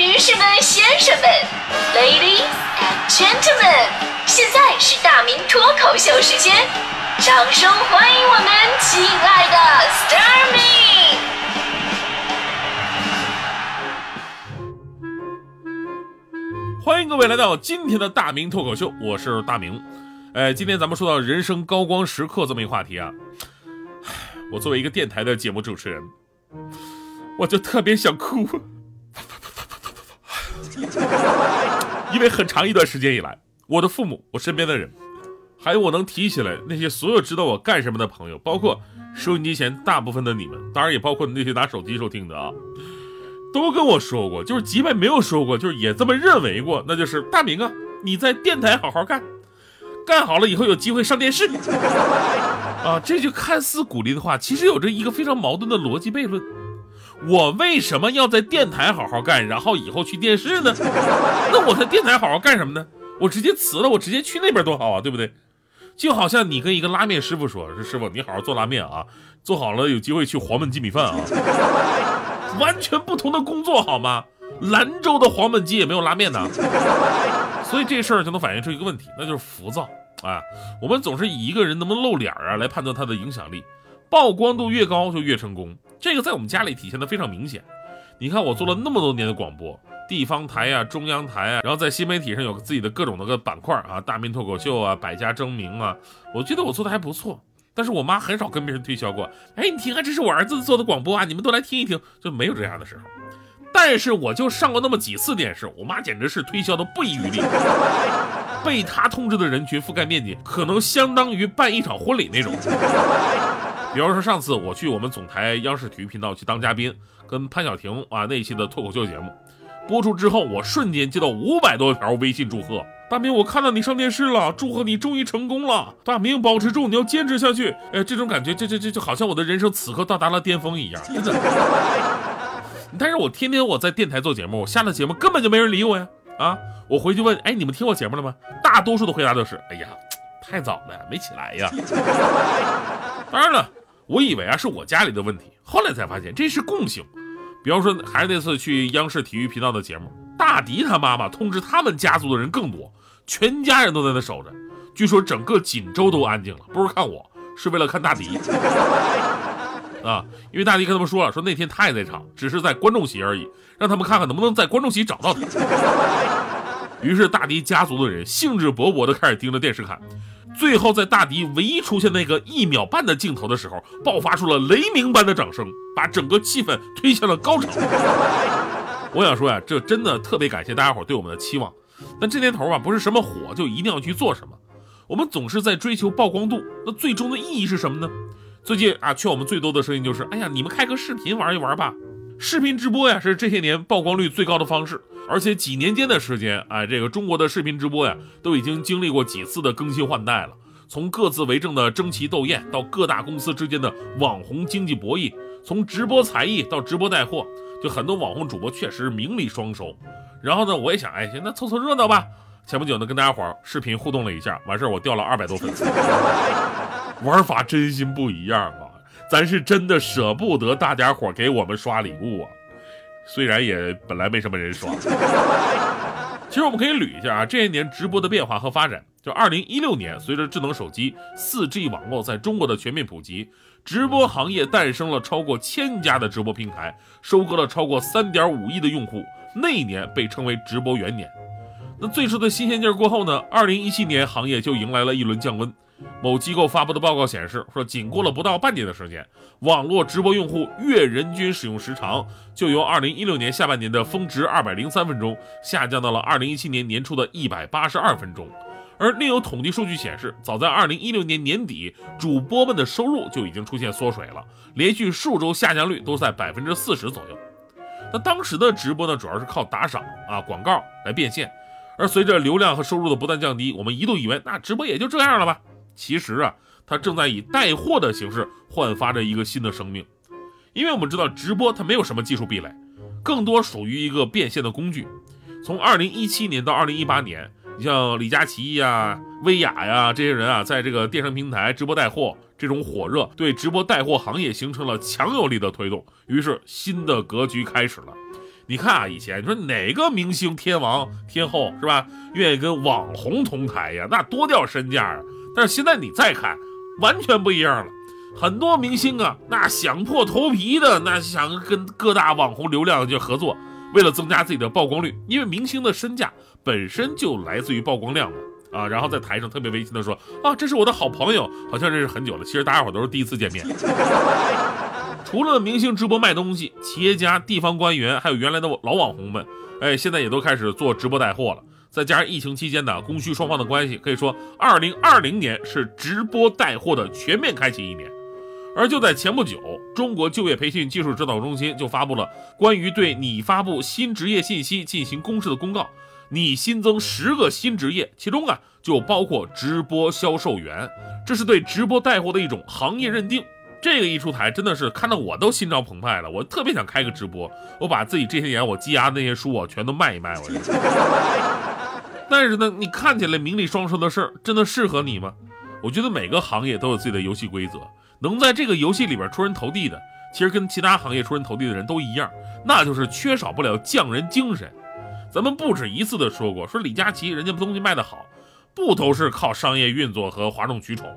女士们、先生们，Ladies and Gentlemen，现在是大明脱口秀时间，掌声欢迎我们亲爱的 s t a r m y 欢迎各位来到今天的大明脱口秀，我是大明。哎，今天咱们说到人生高光时刻这么一个话题啊，我作为一个电台的节目主持人，我就特别想哭。因为很长一段时间以来，我的父母、我身边的人，还有我能提起来那些所有知道我干什么的朋友，包括收音机前大部分的你们，当然也包括那些拿手机收听的啊，都跟我说过，就是即便没有说过，就是也这么认为过，那就是大明啊，你在电台好好干，干好了以后有机会上电视。啊，这句看似鼓励的话，其实有着一个非常矛盾的逻辑悖论。我为什么要在电台好好干，然后以后去电视呢？那我在电台好好干什么呢？我直接辞了，我直接去那边多好啊，对不对？就好像你跟一个拉面师傅说：“说师傅，你好好做拉面啊，做好了有机会去黄焖鸡米饭啊。”完全不同的工作好吗？兰州的黄焖鸡也没有拉面呢。所以这事儿就能反映出一个问题，那就是浮躁啊。我们总是以一个人能不能露脸啊来判断他的影响力，曝光度越高就越成功。这个在我们家里体现的非常明显。你看，我做了那么多年的广播，地方台呀、中央台啊，然后在新媒体上有自己的各种的个板块啊，大明脱口秀啊、百家争鸣啊，我觉得我做的还不错。但是我妈很少跟别人推销过。哎，你听啊，这是我儿子做的广播啊，你们都来听一听，就没有这样的时候。但是我就上过那么几次电视，我妈简直是推销的不遗余力。被她通知的人群覆盖面积，可能相当于办一场婚礼那种。比方说，上次我去我们总台央视体育频道去当嘉宾，跟潘晓婷啊那一期的脱口秀节目播出之后，我瞬间接到五百多条微信祝贺。大明，我看到你上电视了，祝贺你终于成功了。大明，保持住，你要坚持下去。哎，这种感觉，这这这就好像我的人生此刻到达了巅峰一样，真的。但是我天天我在电台做节目，我下了节目根本就没人理我呀。啊，我回去问，哎，你们听我节目了吗？大多数的回答都是，哎呀，太早了，没起来呀。当然了。我以为啊是我家里的问题，后来才发现这是共性。比方说，还是那次去央视体育频道的节目，大迪他妈妈通知他们家族的人更多，全家人都在那守着。据说整个锦州都安静了，不是看我，是为了看大迪 啊！因为大迪跟他们说了，说那天他也在场，只是在观众席而已，让他们看看能不能在观众席找到他。于是大迪家族的人兴致勃勃地开始盯着电视看。最后，在大迪唯一出现那个一秒半的镜头的时候，爆发出了雷鸣般的掌声，把整个气氛推向了高潮。我想说呀，这真的特别感谢大家伙对我们的期望。但这年头啊，不是什么火就一定要去做什么，我们总是在追求曝光度，那最终的意义是什么呢？最近啊，劝我们最多的声音就是：哎呀，你们开个视频玩一玩吧。视频直播呀，是这些年曝光率最高的方式，而且几年间的时间，哎，这个中国的视频直播呀，都已经经历过几次的更新换代了。从各自为政的争奇斗艳，到各大公司之间的网红经济博弈，从直播才艺到直播带货，就很多网红主播确实名利双收。然后呢，我也想，哎，行，那凑凑热闹吧。前不久呢，跟大家伙视频互动了一下，完事儿我掉了二百多粉丝，玩法真心不一样啊。咱是真的舍不得大家伙给我们刷礼物啊，虽然也本来没什么人刷。其实我们可以捋一下啊，这些年直播的变化和发展。就二零一六年，随着智能手机、四 G 网络在中国的全面普及，直播行业诞生了超过千家的直播平台，收割了超过三点五亿的用户。那一年被称为直播元年。那最初的新鲜劲儿过后呢，二零一七年行业就迎来了一轮降温。某机构发布的报告显示，说仅过了不到半年的时间，网络直播用户月人均使用时长就由2016年下半年的峰值203分钟，下降到了2017年年初的182分钟。而另有统计数据显示，早在2016年年底，主播们的收入就已经出现缩水了，连续数周下降率都在百分之四十左右。那当时的直播呢，主要是靠打赏啊、广告来变现，而随着流量和收入的不断降低，我们一度以为那直播也就这样了吧。其实啊，它正在以带货的形式焕发着一个新的生命，因为我们知道直播它没有什么技术壁垒，更多属于一个变现的工具。从二零一七年到二零一八年，你像李佳琦呀、薇娅呀这些人啊，在这个电商平台直播带货这种火热，对直播带货行业形成了强有力的推动。于是新的格局开始了。你看啊，以前你说哪个明星天王天后是吧，愿意跟网红同台呀？那多掉身价啊！但是现在你再看，完全不一样了。很多明星啊，那想破头皮的，那想跟各大网红流量就合作，为了增加自己的曝光率，因为明星的身价本身就来自于曝光量嘛。啊，然后在台上特别温馨的说啊，这是我的好朋友，好像认识很久了，其实大家伙都是第一次见面。除了明星直播卖东西，企业家、地方官员，还有原来的老网红们，哎，现在也都开始做直播带货了。再加上疫情期间呢，供需双方的关系，可以说2020年是直播带货的全面开启一年。而就在前不久，中国就业培训技术指导中心就发布了关于对你发布新职业信息进行公示的公告，拟新增十个新职业，其中啊就包括直播销售员，这是对直播带货的一种行业认定。这个一出台，真的是看得我都心潮澎湃了，我特别想开个直播，我把自己这些年我积压的那些书啊全都卖一卖，我。但是呢，你看起来名利双收的事儿，真的适合你吗？我觉得每个行业都有自己的游戏规则。能在这个游戏里边出人头地的，其实跟其他行业出人头地的人都一样，那就是缺少不了匠人精神。咱们不止一次的说过，说李佳琦人家东西卖得好，不都是靠商业运作和哗众取宠，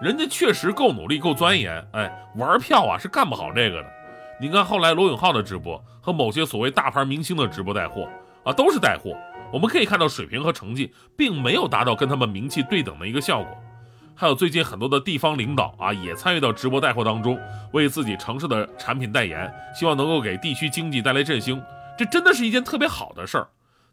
人家确实够努力够钻研。哎，玩票啊是干不好这个的。你看后来罗永浩的直播和某些所谓大牌明星的直播带货啊，都是带货。我们可以看到水平和成绩并没有达到跟他们名气对等的一个效果。还有最近很多的地方领导啊，也参与到直播带货当中，为自己城市的产品代言，希望能够给地区经济带来振兴。这真的是一件特别好的事儿。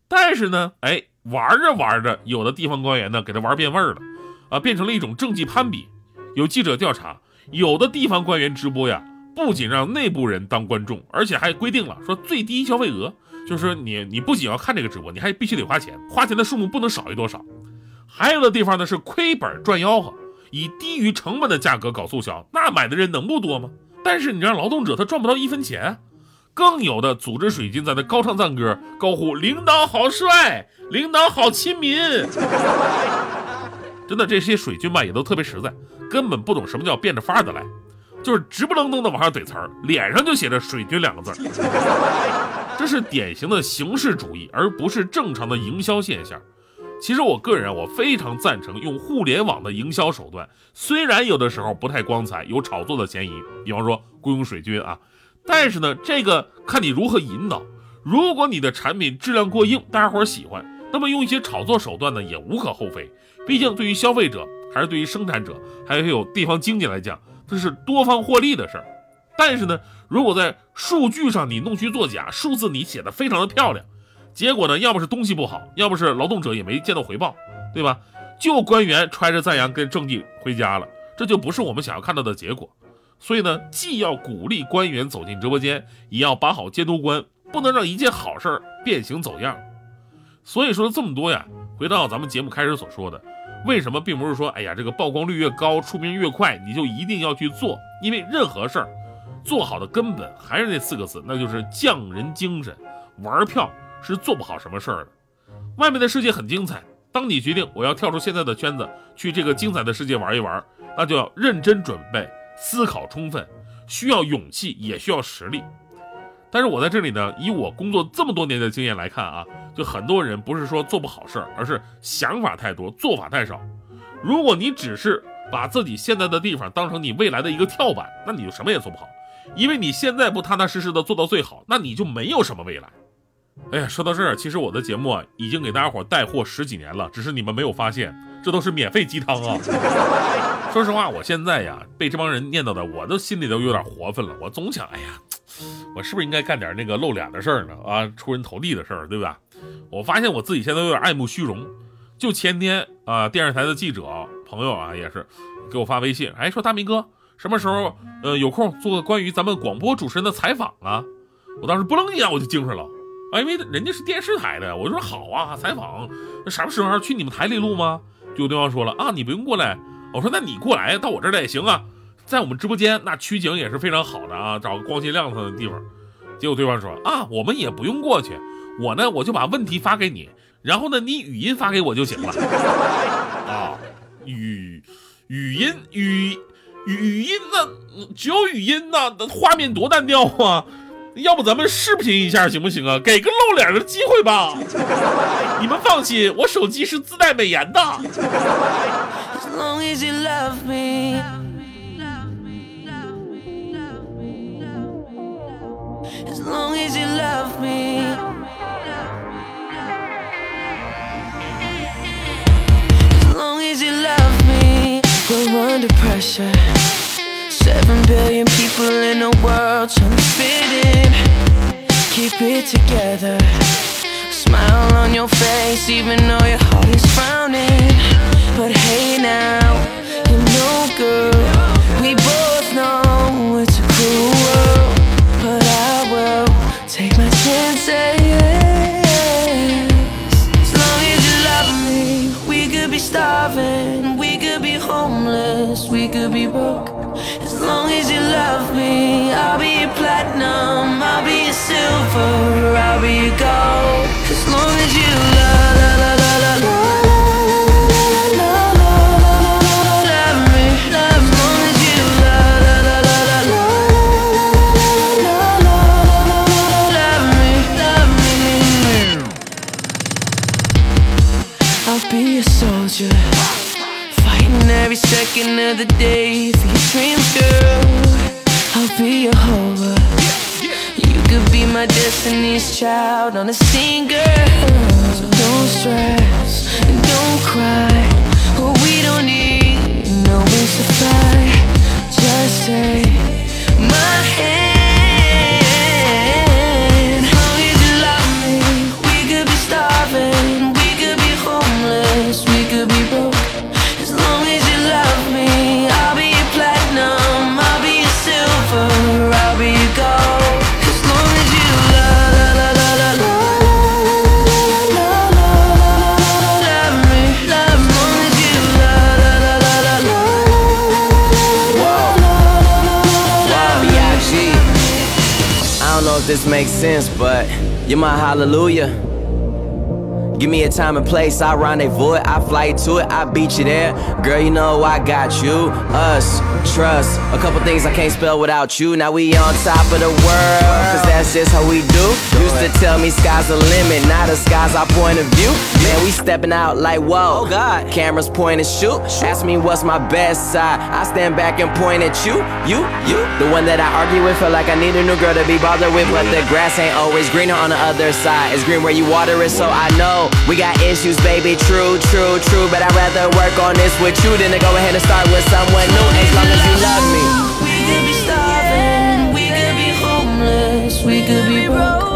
但是呢，哎，玩着玩着，有的地方官员呢，给他玩变味儿了，啊，变成了一种政绩攀比。有记者调查，有的地方官员直播呀，不仅让内部人当观众，而且还规定了说最低消费额，就是说你你不仅要看这个直播，你还必须得花钱，花钱的数目不能少于多少。还有的地方呢是亏本赚吆喝，以低于成本的价格搞促销，那买的人能不多吗？但是你让劳动者他赚不到一分钱。更有的组织水军在那高唱赞歌，高呼领导好帅，领导好亲民。真的，这些水军吧也都特别实在，根本不懂什么叫变着法的来，就是直不愣登的往上怼词儿，脸上就写着水军两个字。这是典型的形式主义，而不是正常的营销现象。其实我个人我非常赞成用互联网的营销手段，虽然有的时候不太光彩，有炒作的嫌疑，比方说雇佣水军啊，但是呢，这个看你如何引导。如果你的产品质量过硬，大家伙喜欢，那么用一些炒作手段呢，也无可厚非。毕竟对于消费者，还是对于生产者，还有地方经济来讲，这是多方获利的事儿。但是呢，如果在数据上你弄虚作假，数字你写的非常的漂亮。结果呢，要么是东西不好，要么是劳动者也没见到回报，对吧？就官员揣着赞扬跟政绩回家了，这就不是我们想要看到的结果。所以呢，既要鼓励官员走进直播间，也要把好监督关，不能让一件好事儿变形走样。所以说这么多呀，回到咱们节目开始所说的，为什么并不是说，哎呀，这个曝光率越高，出名越快，你就一定要去做？因为任何事儿做好的根本还是那四个字，那就是匠人精神，玩票。是做不好什么事儿的。外面的世界很精彩，当你决定我要跳出现在的圈子，去这个精彩的世界玩一玩，那就要认真准备，思考充分，需要勇气，也需要实力。但是我在这里呢，以我工作这么多年的经验来看啊，就很多人不是说做不好事儿，而是想法太多，做法太少。如果你只是把自己现在的地方当成你未来的一个跳板，那你就什么也做不好，因为你现在不踏踏实实的做到最好，那你就没有什么未来。哎呀，说到这儿，其实我的节目啊，已经给大家伙带货十几年了，只是你们没有发现，这都是免费鸡汤啊。说实话，我现在呀，被这帮人念叨的，我都心里都有点活分了。我总想，哎呀，我是不是应该干点那个露脸的事儿呢？啊，出人头地的事儿，对吧？我发现我自己现在有点爱慕虚荣。就前天啊，电视台的记者朋友啊，也是给我发微信，哎，说大明哥，什么时候呃有空做个关于咱们广播主持人的采访啊？我当时不楞一下我就精神了。啊，因为人家是电视台的，我就说好啊，采访，那什么时候去你们台里录吗？结果对方说了啊，你不用过来。我说那你过来到我这儿来也行啊，在我们直播间那取景也是非常好的啊，找个光鲜亮堂的地方。结果对方说啊，我们也不用过去，我呢我就把问题发给你，然后呢你语音发给我就行了。啊，语语音语语音呢，只有语音呢，画面多单调啊。要不咱们视频一下行不行啊？给个露脸的机会吧。你们放心，我手机是自带美颜的。As long as you love We're under pressure. Seven billion people in the world trying to fit in. Keep it together. Smile on your face, even though your heart is frowning. But hey now, you know, girl, we both know it's a cruel world. But I will take my chances. Be starving, we could be homeless, we could be broke. As long as you love me, I'll be your platinum, I'll be your silver, I'll be your gold. As long as you love, love, love, I'll be a soldier, fighting every second of the day for your dreams, girl. I'll be your hover. You could be my destiny's child on a girl. So don't stress and don't cry. Oh, we don't need no wings to fly. Just take my hand. This makes sense, but you're my hallelujah. Give me a time and place, I rendezvous it, I fly to it, I beat you there. Girl, you know I got you, us, trust. A couple things I can't spell without you. Now we on top of the world, cause that's just how we do. Used to tell me sky's the limit, now the sky's our point of view. Man, we stepping out like whoa. Oh God, cameras point and shoot. Ask me what's my best side. I stand back and point at you, you, you. The one that I argue with, feel like I need a new girl to be bothered with, but the grass ain't always greener on the other side. It's green where you water it, so I we got issues, baby. True, true, true. But I'd rather work on this with you than to go ahead and start with someone new. As long as you love me. We could be starving, we could be homeless, we could be broke.